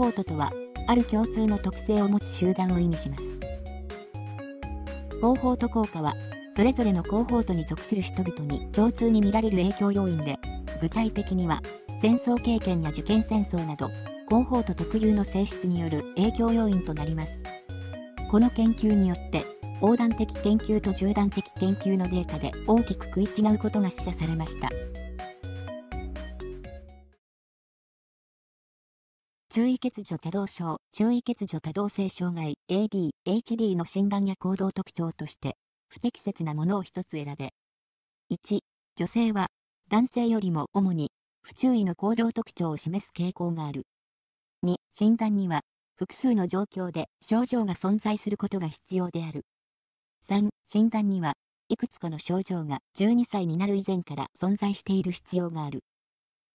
ホートとは、ある共通の特性を持つ集団を意味します。コーホート効果は、それぞれのコーホートに属する人々に共通に見られる影響要因で、具体的には、戦争経験や受験戦争など、コーホート特有の性質による影響要因となります。この研究によって、横断的研究と縦断的研究のデータで大きく食い違うことが示唆されました。注意欠如多動症、注意欠如多動性障害 AD、HD の診断や行動特徴として、不適切なものを一つ選べ。1、女性は、男性よりも主に、不注意の行動特徴を示す傾向がある。2、診断には、複数の状況で症状が存在することが必要である。3、診断には、いくつかの症状が12歳になる以前から存在している必要がある。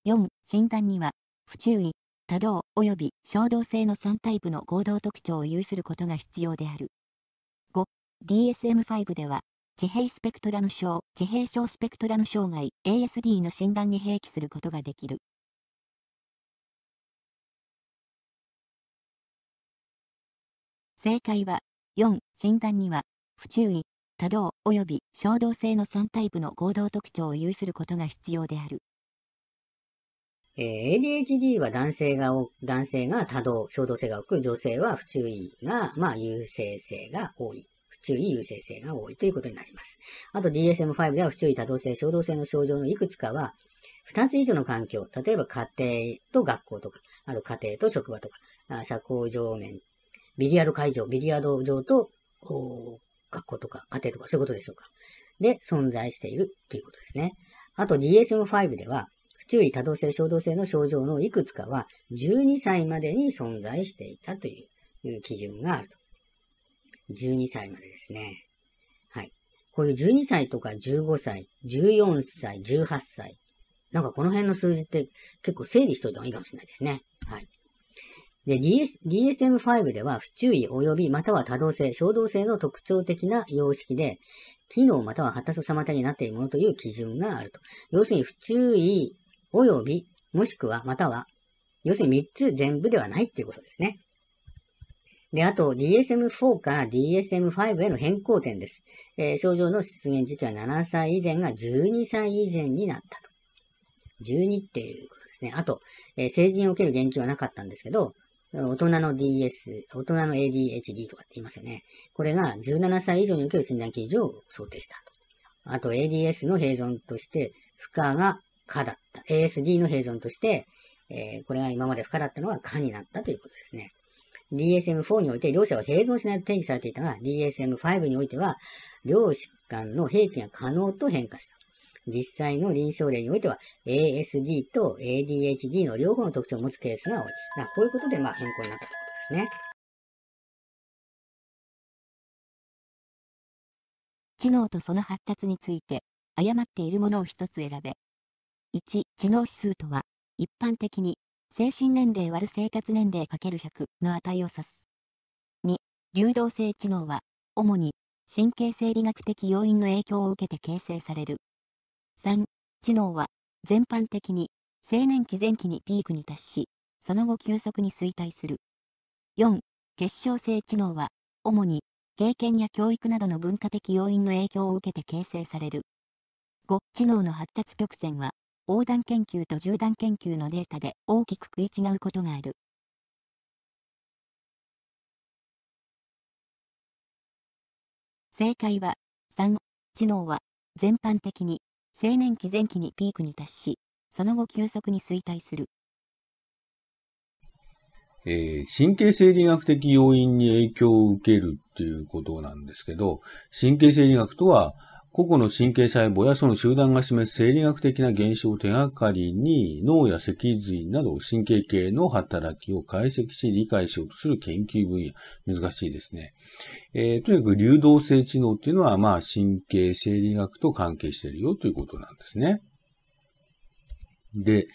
4、診断には、不注意、多動及び衝動性の3タイプの行動特徴を有することが必要である。5、DSM-5 では、自閉スペクトラム症、自閉症スペクトラム障害 ASD の診断に併記することができる。正解は、4、診断には、不注意、多動及び衝動性の3タイプの行動特徴を有することが必要である。えー、ADHD は男性が、男性が多動、衝動性が多く、女性は不注意が、まあ、優勢性が多い。不注意、優勢性が多いということになります。あと DSM-5 では不注意、多動性、衝動性の症状のいくつかは、二つ以上の環境、例えば家庭と学校とか、あと家庭と職場とか、社交上面、ビリヤード会場、ビリヤード場と、学校とか家庭とかそういうことでしょうか。で、存在しているということですね。あと DSM-5 では、不注意多動性、衝動性の症状のいくつかは12歳までに存在していたという基準があると。12歳までですね。はい。こういう12歳とか15歳、14歳、18歳。なんかこの辺の数字って結構整理しといた方がいいかもしれないですね。はい。で、DS、DSM-5 では不注意及びまたは多動性、衝動性の特徴的な様式で、機能または発達を妨げになっているものという基準があると。要するに不注意及び、もしくは、または、要するに3つ全部ではないっていうことですね。で、あと DSM-4 から DSM-5 への変更点です。えー、症状の出現時期は7歳以前が12歳以前になったと。12っていうことですね。あと、えー、成人を受ける言及はなかったんですけど、大人の DS、大人の ADHD とかって言いますよね。これが17歳以上に受ける診断基準を想定したと。あと ADS の併存として、負荷が可だった。ASD の併存として、えー、これが今まで不可だったのが可になったということですね。DSM-4 において両者は併存しないと定義されていたが、DSM-5 においては、両疾患の併記が可能と変化した。実際の臨床例においては、ASD と ADHD の両方の特徴を持つケースが多い。だこういうことで、まあ、変更になったということですね。知能とその発達について、誤っているものを一つ選べ。1、知能指数とは、一般的に、精神年齢割る生活年齢 ×100 の値を指す。2、流動性知能は、主に、神経生理学的要因の影響を受けて形成される。3、知能は、全般的に、青年期前期にピークに達し、その後急速に衰退する。4、結晶性知能は、主に、経験や教育などの文化的要因の影響を受けて形成される。5、知能の発達曲線は、横断研究と縦断研究のデータで大きく食い違うことがある。正解は、3、知能は、全般的に、青年期前期にピークに達し、その後急速に衰退する。えー、神経生理学的要因に影響を受けるっていうことなんですけど、神経生理学とは、個々の神経細胞やその集団が示す生理学的な現象を手がかりに脳や脊髄など神経系の働きを解析し理解しようとする研究分野。難しいですね。えー、とにかく流動性知能っていうのはまあ神経生理学と関係しているよということなんですね。で、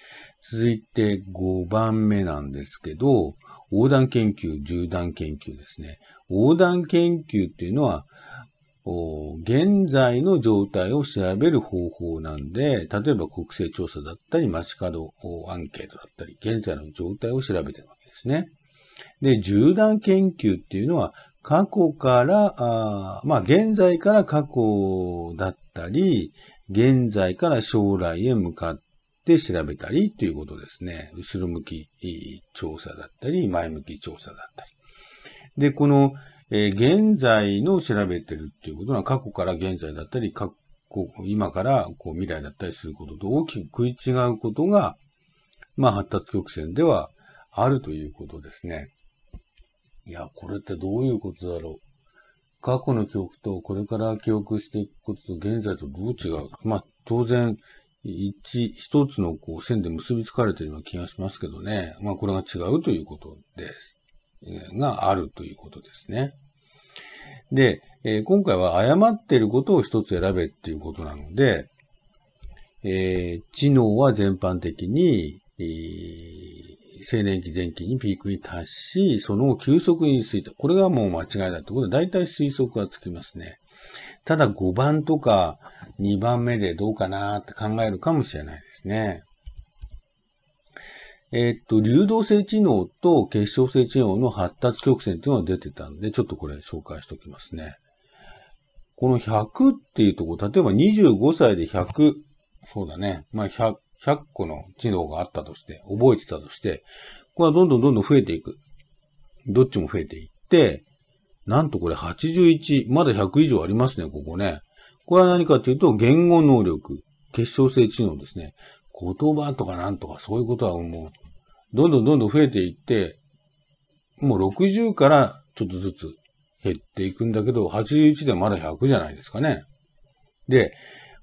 続いて5番目なんですけど、横断研究、縦断研究ですね。横断研究っていうのは、現在の状態を調べる方法なんで、例えば国勢調査だったり、街角アンケートだったり、現在の状態を調べてるわけですね。で、縦断研究っていうのは、過去から、あまあ、現在から過去だったり、現在から将来へ向かって調べたりということですね。後ろ向き調査だったり、前向き調査だったり。で、この、えー、現在の調べてるっていうことは過去から現在だったり、過去、今からこう未来だったりすることと大きく食い違うことが、まあ発達曲線ではあるということですね。いや、これってどういうことだろう。過去の記憶とこれから記憶していくことと現在とどう違うまあ、当然、一、一つのこう線で結びつかれてるような気がしますけどね。まあ、これが違うということです。があるということですね。で、え、今回は誤っていることを一つ選べっていうことなので、えー、知能は全般的に、えー青年期前期にピークに達し、その急速に推移。これがもう間違いだってことで、大体推測がつきますね。ただ5番とか2番目でどうかなって考えるかもしれないですね。え、っと、流動性知能と結晶性知能の発達曲線っていうのが出てたんで、ちょっとこれ紹介しておきますね。この100っていうところ、例えば25歳で100、そうだね。まあ100、100個の知能があったとして、覚えてたとして、これはどんどんどんどん増えていく。どっちも増えていって、なんとこれ81、まだ100以上ありますね、ここね。これは何かというと、言語能力、結晶性知能ですね。言葉とかなんとかそういうことはもう、どんどんどんどん増えていって、もう60からちょっとずつ減っていくんだけど、81でまだ100じゃないですかね。で、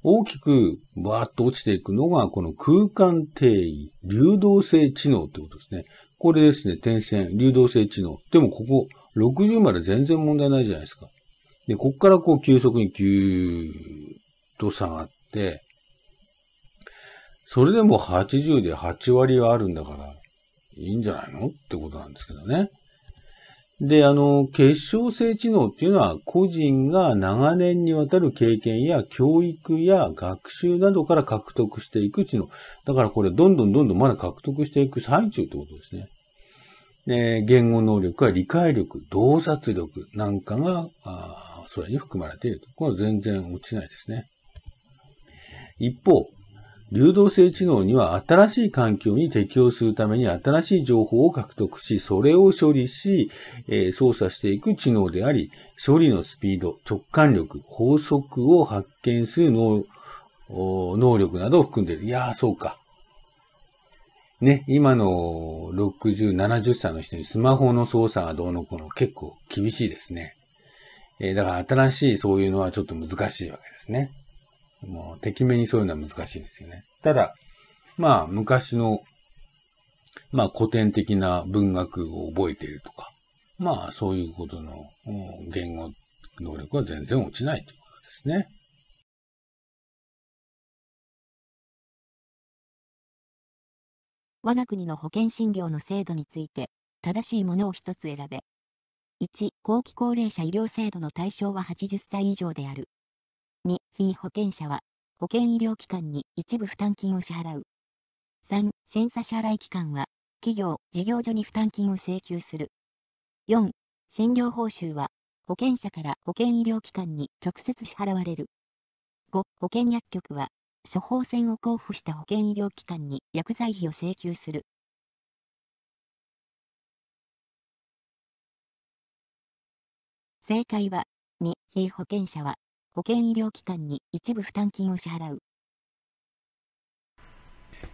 大きくバーッと落ちていくのが、この空間定義、流動性知能ってことですね。これですね、点線、流動性知能。でもここ、60まで全然問題ないじゃないですか。で、こっからこう急速にギューッと下がって、それでも80で8割はあるんだから、いいんじゃないの？ってことなんですけどね。で、あの、結晶性知能っていうのは、個人が長年にわたる経験や教育や学習などから獲得していく知能。だからこれ、どんどんどんどんまだ獲得していく最中ってことですね。で、言語能力や理解力、洞察力なんかが、あそれに含まれていると。これは全然落ちないですね。一方、流動性知能には新しい環境に適応するために新しい情報を獲得し、それを処理し、え、操作していく知能であり、処理のスピード、直感力、法則を発見する能力などを含んでいる。いやー、そうか。ね、今の60、70歳の人にスマホの操作がどうのこうの結構厳しいですね。え、だから新しいそういうのはちょっと難しいわけですね。もう、敵目にそういうのは難しいですよね。ただ、まあ、昔の、まあ、古典的な文学を覚えているとか、まあ、そういうことの言語能力は全然落ちないということですね。我が国の保険診療の制度について、正しいものを一つ選べ。1、後期高齢者医療制度の対象は80歳以上である。2、被保険者は、保険医療機関に一部負担金を支払う。3、審査支払い機関は、企業、事業所に負担金を請求する。4、診療報酬は、保険者から保険医療機関に直接支払われる。5、保険薬局は、処方箋を交付した保険医療機関に薬剤費を請求する。正解は、2、被保険者は、保険医療機関に一部負担金を支払う。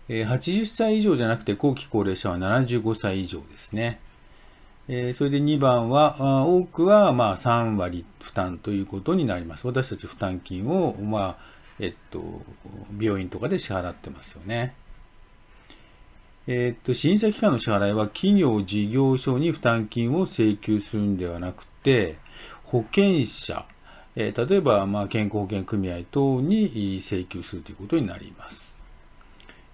80歳以上じゃなくて後期高齢者は75歳以上ですね。え、それで2番は、多くはまあ3割負担ということになります。私たち負担金を、まあ、えっと、病院とかで支払ってますよね。えっと、審査機関の支払いは企業事業所に負担金を請求するんではなくて、保険者、え、例えば、ま、健康保険組合等に請求するということになります。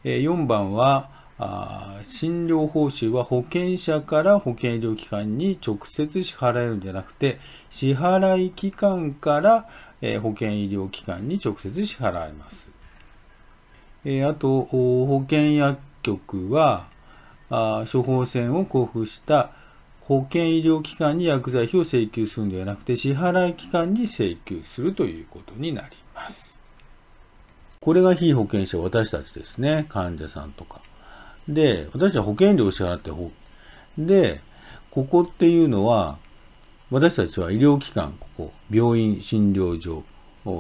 え、4番はあ、診療報酬は保険者から保険医療機関に直接支払えるんじゃなくて、支払い機関から、え、保険医療機関に直接支払われます。え、あと、保険薬局は、あ処方箋を交付した保険医療機関に薬剤費を請求するのではなくて、支払い機関に請求するということになります。これが被保険者、私たちですね。患者さんとか。で、私は保険料を支払って、で、ここっていうのは、私たちは医療機関、ここ、病院、診療所、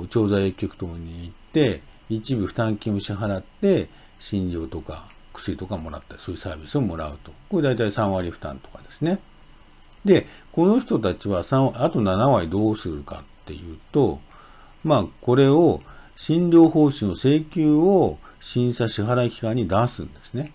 調剤薬局等に行って、一部負担金を支払って、診療とか薬とかもらったり、そういうサービスをもらうと。これ大体3割負担とかですね。で、この人たちは3、あと7割どうするかっていうと、まあ、これを診療報酬の請求を審査支払い機関に出すんですね。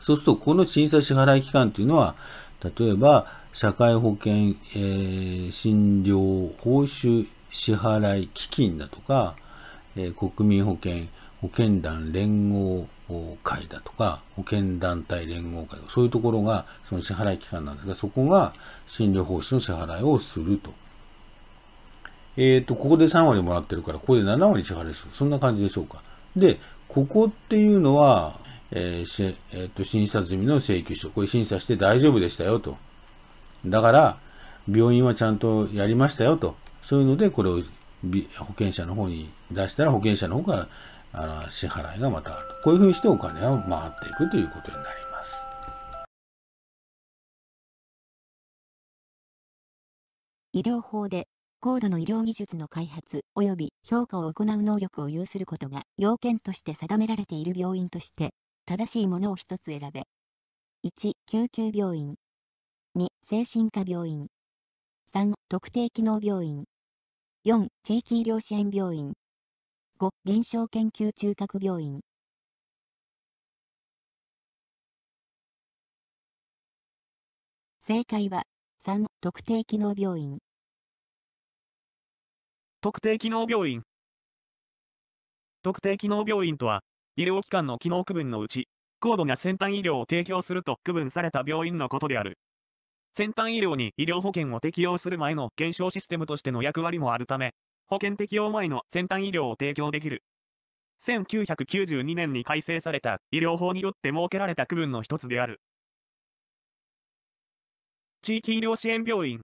そうすると、この審査支払い機関というのは、例えば、社会保険、えー、診療報酬支払い基金だとか、えー、国民保険保険団連合会だとか、保険団体連合会とか、そういうところがその支払い機関なんですが、そこが診療報酬の支払いをすると。えっ、ー、と、ここで3割もらってるから、ここで7割支払いする。そんな感じでしょうか。で、ここっていうのは、えーえーと、審査済みの請求書。これ審査して大丈夫でしたよと。だから、病院はちゃんとやりましたよと。そういうので、これを保険者の方に出したら、保険者の方があの支払いがまたあると。こういうふうにしてお金が回っていくということになります。医療法で高度の医療技術の開発及び評価を行う能力を有することが要件として定められている病院として正しいものを一つ選べ。1、救急病院。2、精神科病院。3、特定機能病院。4、地域医療支援病院。5、臨床研究中核病院。正解は、3、特定機能病院。特定機能病院。特定機能病院とは、医療機関の機能区分のうち、高度な先端医療を提供すると区分された病院のことである。先端医療に医療保険を適用する前の検証システムとしての役割もあるため、保険適用前の先端医療を提供できる。1992年に改正された医療法によって設けられた区分の一つである。地域医療支援病院。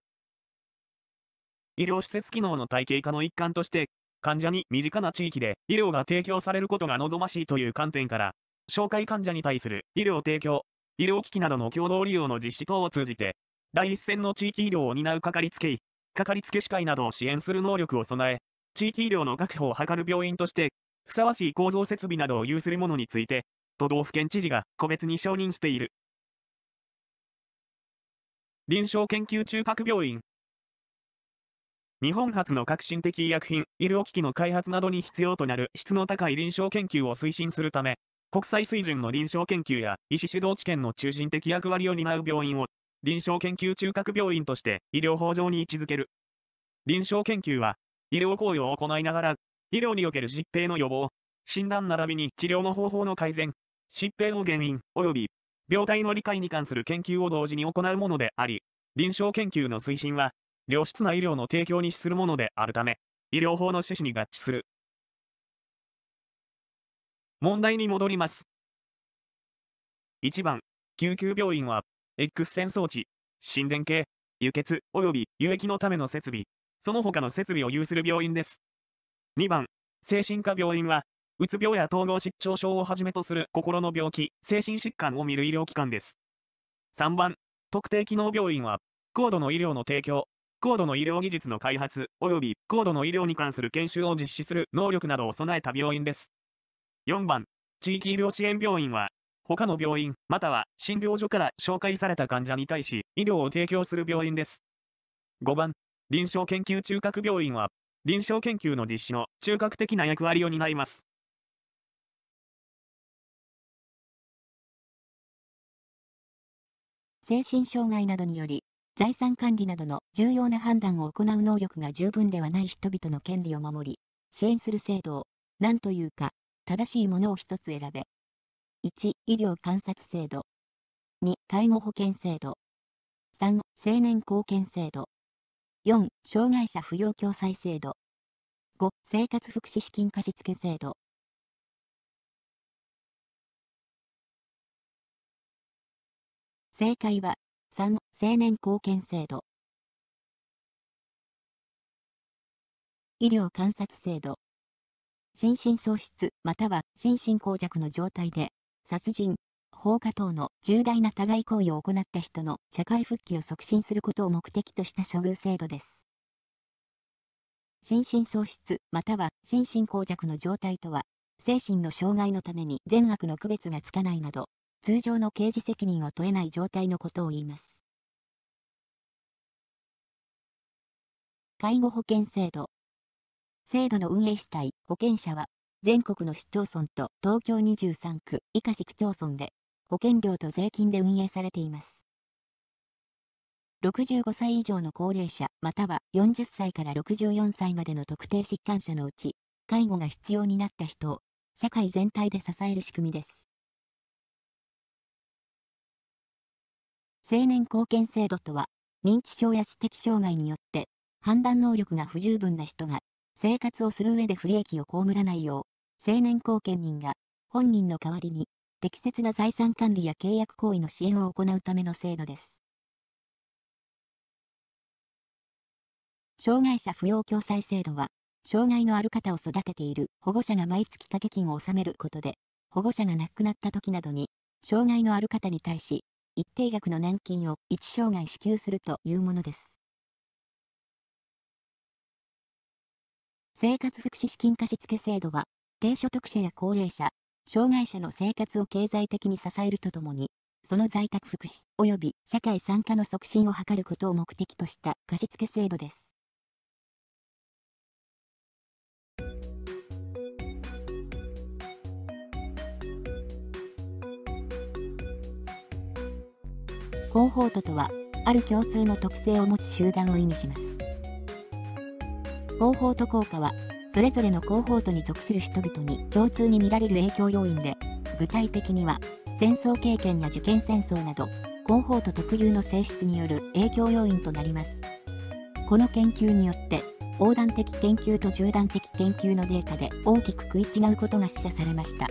医療施設機能の体系化の一環として、患者に身近な地域で医療が提供されることが望ましいという観点から、紹介患者に対する医療提供、医療機器などの共同利用の実施等を通じて、第一線の地域医療を担うかかりつけ医、かかりつけ司会などを支援する能力を備え、地域医療の確保を図る病院として、ふさわしい構造設備などを有する者について、都道府県知事が個別に承認している。臨床研究中核病院日本初の革新的医薬品、医療機器の開発などに必要となる質の高い臨床研究を推進するため、国際水準の臨床研究や医師主導治験の中心的役割を担う病院を、臨床研究中核病院として医療法上に位置づける。臨床研究は、医療行為を行いながら、医療における疾病の予防、診断並びに治療の方法の改善、疾病の原因及び病態の理解に関する研究を同時に行うものであり、臨床研究の推進は、良質な医療の提供に資するものであるため、医療法の趣旨に合致する。問題に戻ります。1番、救急病院は、X 線装置、心電計、輸血及び輸液のための設備、その他の設備を有する病院です。2番、精神科病院は、うつ病や統合失調症をはじめとする心の病気、精神疾患を見る医療機関です。3番、特定機能病院は、高度の医療の提供、高度の医療技術の開発、及び高度の医療に関する研修を実施する能力などを備えた病院です。4番、地域医療支援病院は、他の病院、または診療所から紹介された患者に対し、医療を提供する病院です。5番、臨床研究中核病院は、臨床研究の実施の中核的な役割を担います。精神障害などにより、財産管理などの重要な判断を行う能力が十分ではない人々の権利を守り、支援する制度を、何というか、正しいものを一つ選べ。1、医療観察制度。2、介護保険制度。3、青年貢献制度。4、障害者扶養共済制度。5、生活福祉資金貸付制度。正解は、3、青年貢献制度。医療観察制度。心神喪失または心神耗弱の状態で、殺人、放火等の重大な加害行為を行った人の社会復帰を促進することを目的とした処遇制度です。心神喪失または心神耗弱の状態とは、精神の障害のために善悪の区別がつかないなど、通常の刑事責任を問えない状態のことを言います。介護保険制度制度の運営主体、保険者は、全国の市町村と東京23区以下市区町村で、保険料と税金で運営されています。65歳以上の高齢者、または40歳から64歳までの特定疾患者のうち、介護が必要になった人を、社会全体で支える仕組みです。青年貢献制度とは、認知症や知的障害によって、判断能力が不十分な人が生活をする上で不利益を被らないよう、青年後見人が本人の代わりに適切な財産管理や契約行為の支援を行うための制度です。障害者扶養共済制度は、障害のある方を育てている保護者が毎月掛け金を納めることで、保護者が亡くなった時などに、障害のある方に対し、一定額の年金を一生涯支給するというものです。生活福祉資金貸付制度は、低所得者や高齢者、障害者の生活を経済的に支えるとともに、その在宅福祉及び社会参加の促進を図ることを目的とした貸付制度です。広報ととは、ある共通の特性を持つ集団を意味します。広報と効果は、それぞれの広報とに属する人々に共通に見られる影響要因で、具体的には、戦争経験や受験戦争など、広報と特有の性質による影響要因となります。この研究によって、横断的研究と縦断的研究のデータで大きく食い違うことが示唆されました。